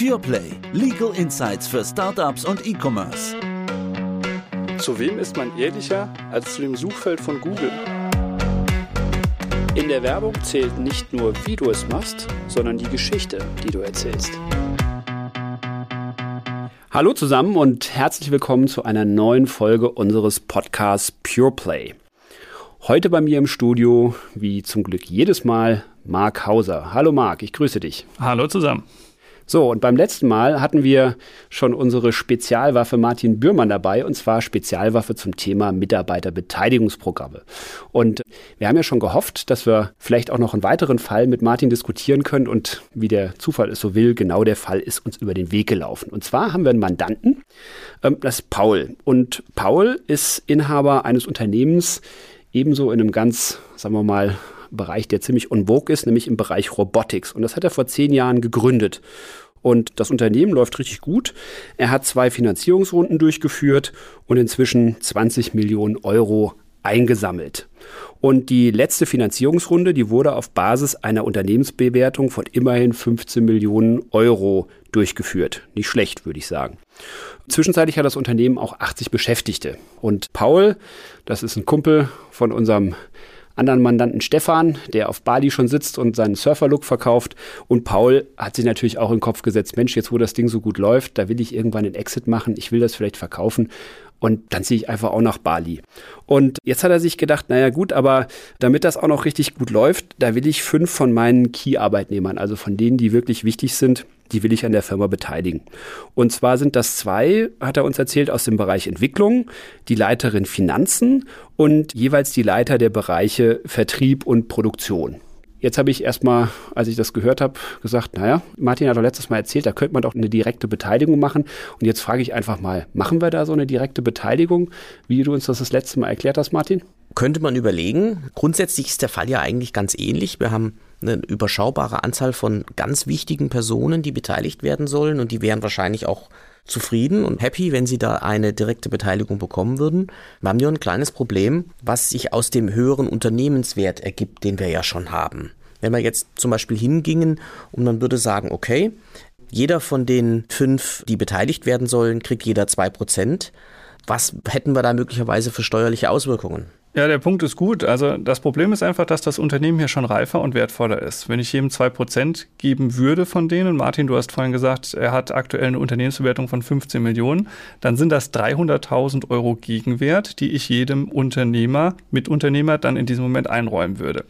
PurePlay. Legal Insights für Startups und E-Commerce. Zu wem ist man ehrlicher als zu dem Suchfeld von Google? In der Werbung zählt nicht nur, wie du es machst, sondern die Geschichte, die du erzählst. Hallo zusammen und herzlich willkommen zu einer neuen Folge unseres Podcasts PurePlay. Heute bei mir im Studio, wie zum Glück jedes Mal, Marc Hauser. Hallo Marc, ich grüße dich. Hallo zusammen. So, und beim letzten Mal hatten wir schon unsere Spezialwaffe Martin Bürmann dabei, und zwar Spezialwaffe zum Thema Mitarbeiterbeteiligungsprogramme. Und wir haben ja schon gehofft, dass wir vielleicht auch noch einen weiteren Fall mit Martin diskutieren können und wie der Zufall es so will, genau der Fall ist uns über den Weg gelaufen. Und zwar haben wir einen Mandanten, ähm, das ist Paul. Und Paul ist Inhaber eines Unternehmens, ebenso in einem ganz, sagen wir mal, Bereich, der ziemlich vogue ist, nämlich im Bereich Robotics. Und das hat er vor zehn Jahren gegründet. Und das Unternehmen läuft richtig gut. Er hat zwei Finanzierungsrunden durchgeführt und inzwischen 20 Millionen Euro eingesammelt. Und die letzte Finanzierungsrunde, die wurde auf Basis einer Unternehmensbewertung von immerhin 15 Millionen Euro durchgeführt. Nicht schlecht, würde ich sagen. Zwischenzeitlich hat das Unternehmen auch 80 Beschäftigte. Und Paul, das ist ein Kumpel von unserem anderen Mandanten Stefan, der auf Bali schon sitzt und seinen Surfer-Look verkauft. Und Paul hat sich natürlich auch in den Kopf gesetzt, Mensch, jetzt wo das Ding so gut läuft, da will ich irgendwann einen Exit machen, ich will das vielleicht verkaufen. Und dann ziehe ich einfach auch nach Bali. Und jetzt hat er sich gedacht, naja gut, aber damit das auch noch richtig gut läuft, da will ich fünf von meinen Key-Arbeitnehmern, also von denen, die wirklich wichtig sind, die will ich an der Firma beteiligen. Und zwar sind das zwei, hat er uns erzählt, aus dem Bereich Entwicklung, die Leiterin Finanzen und jeweils die Leiter der Bereiche Vertrieb und Produktion. Jetzt habe ich erstmal, als ich das gehört habe, gesagt, naja, Martin hat doch letztes Mal erzählt, da könnte man doch eine direkte Beteiligung machen. Und jetzt frage ich einfach mal, machen wir da so eine direkte Beteiligung, wie du uns das das letzte Mal erklärt hast, Martin? Könnte man überlegen. Grundsätzlich ist der Fall ja eigentlich ganz ähnlich. Wir haben eine überschaubare Anzahl von ganz wichtigen Personen, die beteiligt werden sollen und die wären wahrscheinlich auch zufrieden und happy, wenn sie da eine direkte Beteiligung bekommen würden. Wir haben nur ein kleines Problem, was sich aus dem höheren Unternehmenswert ergibt, den wir ja schon haben. Wenn wir jetzt zum Beispiel hingingen und man würde sagen, okay, jeder von den fünf, die beteiligt werden sollen, kriegt jeder zwei Prozent. Was hätten wir da möglicherweise für steuerliche Auswirkungen? Ja, der Punkt ist gut. Also das Problem ist einfach, dass das Unternehmen hier schon reifer und wertvoller ist. Wenn ich jedem 2% geben würde von denen, Martin, du hast vorhin gesagt, er hat aktuell eine Unternehmensbewertung von 15 Millionen, dann sind das 300.000 Euro Gegenwert, die ich jedem Unternehmer, Mitunternehmer dann in diesem Moment einräumen würde.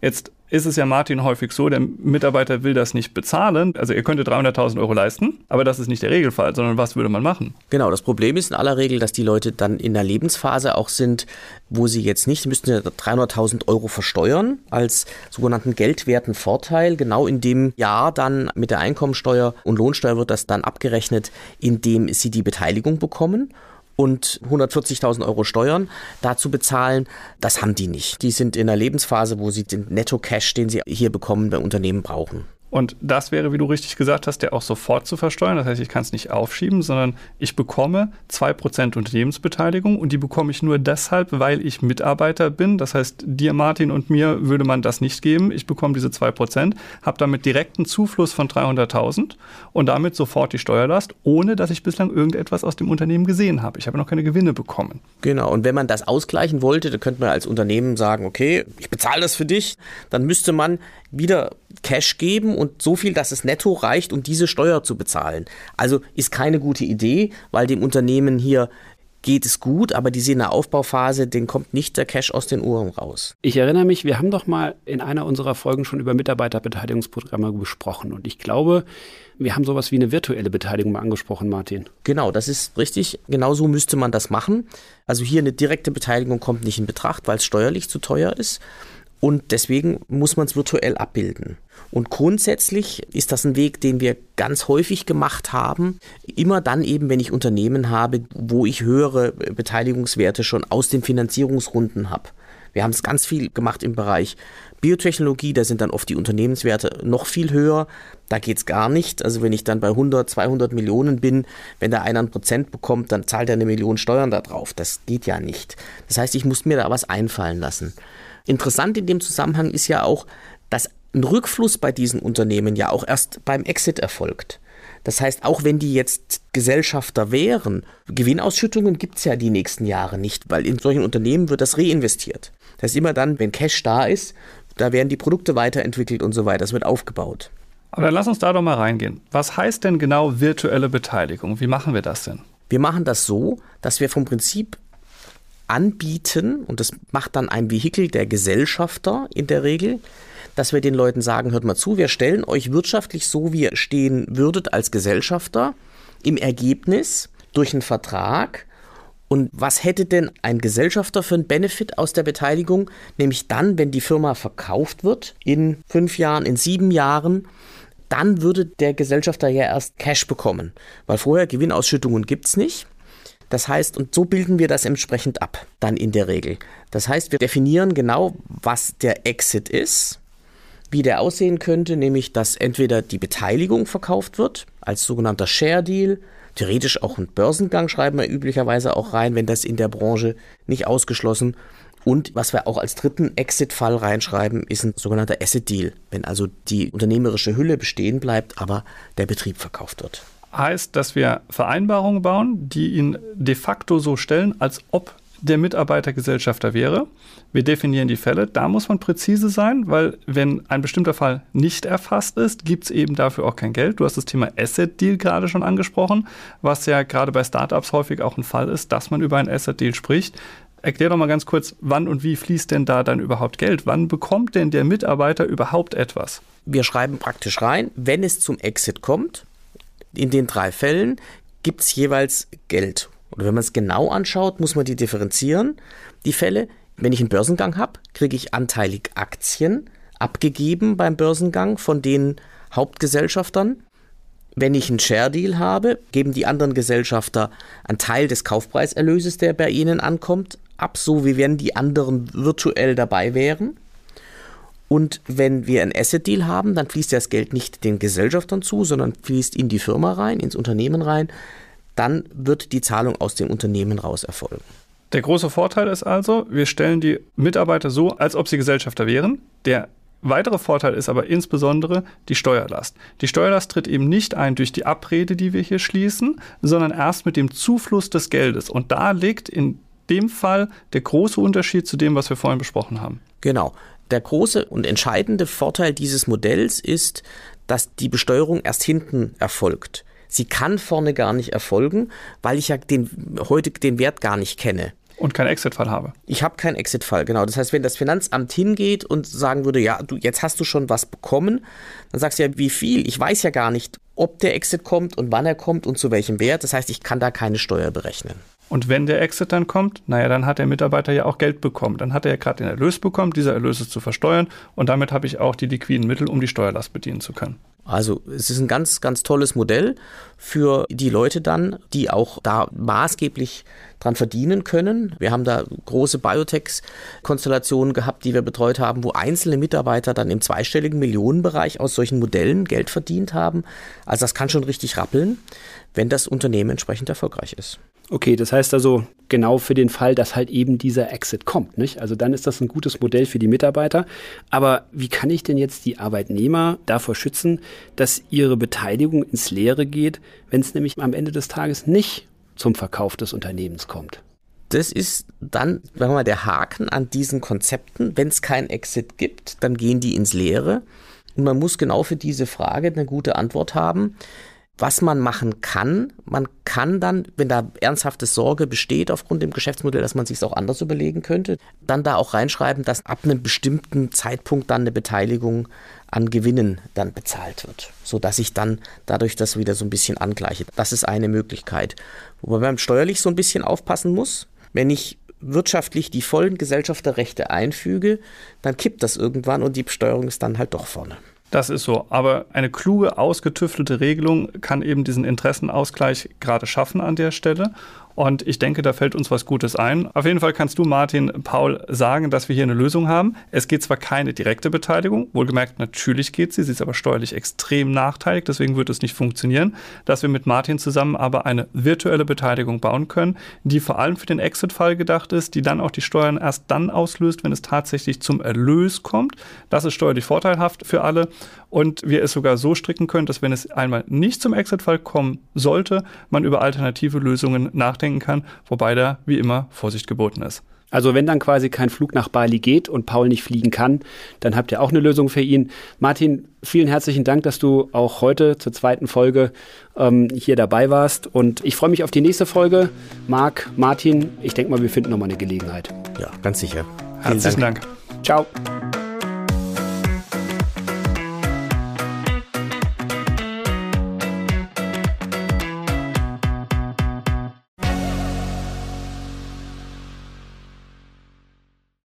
Jetzt ist es ja Martin häufig so, der Mitarbeiter will das nicht bezahlen. Also er könnte 300.000 Euro leisten, aber das ist nicht der Regelfall, sondern was würde man machen? Genau, das Problem ist in aller Regel, dass die Leute dann in der Lebensphase auch sind, wo sie jetzt nicht, sie müssten ja 300.000 Euro versteuern als sogenannten geldwerten Vorteil. Genau in dem Jahr dann mit der Einkommensteuer und Lohnsteuer wird das dann abgerechnet, indem sie die Beteiligung bekommen und 140.000 Euro Steuern dazu bezahlen, das haben die nicht. Die sind in einer Lebensphase, wo sie den Netto-Cash, den sie hier bekommen, bei Unternehmen brauchen. Und das wäre, wie du richtig gesagt hast, der auch sofort zu versteuern. Das heißt, ich kann es nicht aufschieben, sondern ich bekomme 2% Unternehmensbeteiligung und die bekomme ich nur deshalb, weil ich Mitarbeiter bin. Das heißt, dir, Martin und mir würde man das nicht geben. Ich bekomme diese 2%, habe damit direkten Zufluss von 300.000 und damit sofort die Steuerlast, ohne dass ich bislang irgendetwas aus dem Unternehmen gesehen habe. Ich habe noch keine Gewinne bekommen. Genau, und wenn man das ausgleichen wollte, dann könnte man als Unternehmen sagen, okay, ich bezahle das für dich, dann müsste man wieder Cash geben und so viel, dass es netto reicht, um diese Steuer zu bezahlen. Also ist keine gute Idee, weil dem Unternehmen hier geht es gut, aber die sind in der Aufbauphase, den kommt nicht der Cash aus den Uhren raus. Ich erinnere mich, wir haben doch mal in einer unserer Folgen schon über Mitarbeiterbeteiligungsprogramme gesprochen und ich glaube, wir haben sowas wie eine virtuelle Beteiligung mal angesprochen, Martin. Genau, das ist richtig. Genauso müsste man das machen. Also hier eine direkte Beteiligung kommt nicht in Betracht, weil es steuerlich zu teuer ist. Und deswegen muss man es virtuell abbilden. Und grundsätzlich ist das ein Weg, den wir ganz häufig gemacht haben. Immer dann eben, wenn ich Unternehmen habe, wo ich höhere Beteiligungswerte schon aus den Finanzierungsrunden habe. Wir haben es ganz viel gemacht im Bereich Biotechnologie, da sind dann oft die Unternehmenswerte noch viel höher. Da geht es gar nicht. Also wenn ich dann bei 100, 200 Millionen bin, wenn da einer ein Prozent bekommt, dann zahlt er eine Million Steuern da drauf. Das geht ja nicht. Das heißt, ich muss mir da was einfallen lassen. Interessant in dem Zusammenhang ist ja auch, dass ein Rückfluss bei diesen Unternehmen ja auch erst beim Exit erfolgt. Das heißt, auch wenn die jetzt Gesellschafter wären, Gewinnausschüttungen gibt es ja die nächsten Jahre nicht, weil in solchen Unternehmen wird das reinvestiert. Das heißt, immer dann, wenn Cash da ist, da werden die Produkte weiterentwickelt und so weiter. Das wird aufgebaut. Aber dann lass uns da doch mal reingehen. Was heißt denn genau virtuelle Beteiligung? Wie machen wir das denn? Wir machen das so, dass wir vom Prinzip anbieten, und das macht dann ein Vehikel der Gesellschafter in der Regel, dass wir den Leuten sagen, hört mal zu, wir stellen euch wirtschaftlich so, wie ihr stehen würdet als Gesellschafter, im Ergebnis durch einen Vertrag. Und was hätte denn ein Gesellschafter für einen Benefit aus der Beteiligung? Nämlich dann, wenn die Firma verkauft wird, in fünf Jahren, in sieben Jahren, dann würde der Gesellschafter ja erst Cash bekommen. Weil vorher Gewinnausschüttungen gibt es nicht. Das heißt, und so bilden wir das entsprechend ab, dann in der Regel. Das heißt, wir definieren genau, was der Exit ist wie der aussehen könnte, nämlich dass entweder die Beteiligung verkauft wird als sogenannter Share Deal, theoretisch auch ein Börsengang schreiben wir üblicherweise auch rein, wenn das in der Branche nicht ausgeschlossen und was wir auch als dritten Exit-Fall reinschreiben, ist ein sogenannter Asset Deal, wenn also die unternehmerische Hülle bestehen bleibt, aber der Betrieb verkauft wird. Heißt, dass wir Vereinbarungen bauen, die ihn de facto so stellen, als ob der Mitarbeiter Gesellschafter wäre. Wir definieren die Fälle. Da muss man präzise sein, weil wenn ein bestimmter Fall nicht erfasst ist, gibt es eben dafür auch kein Geld. Du hast das Thema Asset Deal gerade schon angesprochen, was ja gerade bei Startups häufig auch ein Fall ist, dass man über ein Asset Deal spricht. Erklär doch mal ganz kurz, wann und wie fließt denn da dann überhaupt Geld? Wann bekommt denn der Mitarbeiter überhaupt etwas? Wir schreiben praktisch rein, wenn es zum Exit kommt, in den drei Fällen gibt es jeweils Geld. Und wenn man es genau anschaut, muss man die differenzieren. Die Fälle, wenn ich einen Börsengang habe, kriege ich anteilig Aktien abgegeben beim Börsengang von den Hauptgesellschaftern. Wenn ich einen Share Deal habe, geben die anderen Gesellschafter einen Teil des Kaufpreiserlöses, der bei ihnen ankommt, ab, so wie wenn die anderen virtuell dabei wären. Und wenn wir einen Asset Deal haben, dann fließt das Geld nicht den Gesellschaftern zu, sondern fließt in die Firma rein, ins Unternehmen rein dann wird die Zahlung aus dem Unternehmen raus erfolgen. Der große Vorteil ist also, wir stellen die Mitarbeiter so, als ob sie Gesellschafter wären. Der weitere Vorteil ist aber insbesondere die Steuerlast. Die Steuerlast tritt eben nicht ein durch die Abrede, die wir hier schließen, sondern erst mit dem Zufluss des Geldes. Und da liegt in dem Fall der große Unterschied zu dem, was wir vorhin besprochen haben. Genau. Der große und entscheidende Vorteil dieses Modells ist, dass die Besteuerung erst hinten erfolgt. Sie kann vorne gar nicht erfolgen, weil ich ja den, heute den Wert gar nicht kenne. Und keinen Exit-Fall habe. Ich habe keinen Exit-Fall, genau. Das heißt, wenn das Finanzamt hingeht und sagen würde, ja, du, jetzt hast du schon was bekommen, dann sagst du ja, wie viel? Ich weiß ja gar nicht, ob der Exit kommt und wann er kommt und zu welchem Wert. Das heißt, ich kann da keine Steuer berechnen. Und wenn der Exit dann kommt, naja, dann hat der Mitarbeiter ja auch Geld bekommen. Dann hat er ja gerade den Erlös bekommen, dieser Erlös ist zu versteuern und damit habe ich auch die liquiden Mittel, um die Steuerlast bedienen zu können. Also es ist ein ganz, ganz tolles Modell für die Leute dann, die auch da maßgeblich dran verdienen können. Wir haben da große Biotech-Konstellationen gehabt, die wir betreut haben, wo einzelne Mitarbeiter dann im zweistelligen Millionenbereich aus solchen Modellen Geld verdient haben. Also das kann schon richtig rappeln, wenn das Unternehmen entsprechend erfolgreich ist. Okay, das heißt also genau für den Fall, dass halt eben dieser Exit kommt, nicht? Also dann ist das ein gutes Modell für die Mitarbeiter. Aber wie kann ich denn jetzt die Arbeitnehmer davor schützen, dass ihre Beteiligung ins Leere geht, wenn es nämlich am Ende des Tages nicht zum Verkauf des Unternehmens kommt? Das ist dann, sagen wir mal, der Haken an diesen Konzepten. Wenn es keinen Exit gibt, dann gehen die ins Leere. Und man muss genau für diese Frage eine gute Antwort haben was man machen kann. Man kann dann, wenn da ernsthafte Sorge besteht aufgrund dem Geschäftsmodell, dass man sich es auch anders überlegen könnte, dann da auch reinschreiben, dass ab einem bestimmten Zeitpunkt dann eine Beteiligung an Gewinnen dann bezahlt wird, so dass ich dann dadurch das wieder so ein bisschen angleiche. Das ist eine Möglichkeit, wobei man steuerlich so ein bisschen aufpassen muss. Wenn ich wirtschaftlich die vollen Gesellschafterrechte einfüge, dann kippt das irgendwann und die Besteuerung ist dann halt doch vorne. Das ist so. Aber eine kluge, ausgetüftelte Regelung kann eben diesen Interessenausgleich gerade schaffen an der Stelle. Und ich denke, da fällt uns was Gutes ein. Auf jeden Fall kannst du, Martin, Paul, sagen, dass wir hier eine Lösung haben. Es geht zwar keine direkte Beteiligung, wohlgemerkt, natürlich geht sie, sie ist aber steuerlich extrem nachteilig, deswegen wird es nicht funktionieren, dass wir mit Martin zusammen aber eine virtuelle Beteiligung bauen können, die vor allem für den Exit-Fall gedacht ist, die dann auch die Steuern erst dann auslöst, wenn es tatsächlich zum Erlös kommt. Das ist steuerlich vorteilhaft für alle und wir es sogar so stricken können, dass wenn es einmal nicht zum Exit-Fall kommen sollte, man über alternative Lösungen nachdenken kann, wobei da wie immer Vorsicht geboten ist. Also wenn dann quasi kein Flug nach Bali geht und Paul nicht fliegen kann, dann habt ihr auch eine Lösung für ihn. Martin, vielen herzlichen Dank, dass du auch heute zur zweiten Folge ähm, hier dabei warst. Und ich freue mich auf die nächste Folge. Marc, Martin, ich denke mal, wir finden nochmal eine Gelegenheit. Ja, ganz sicher. Herzlichen Dank. Dank. Ciao.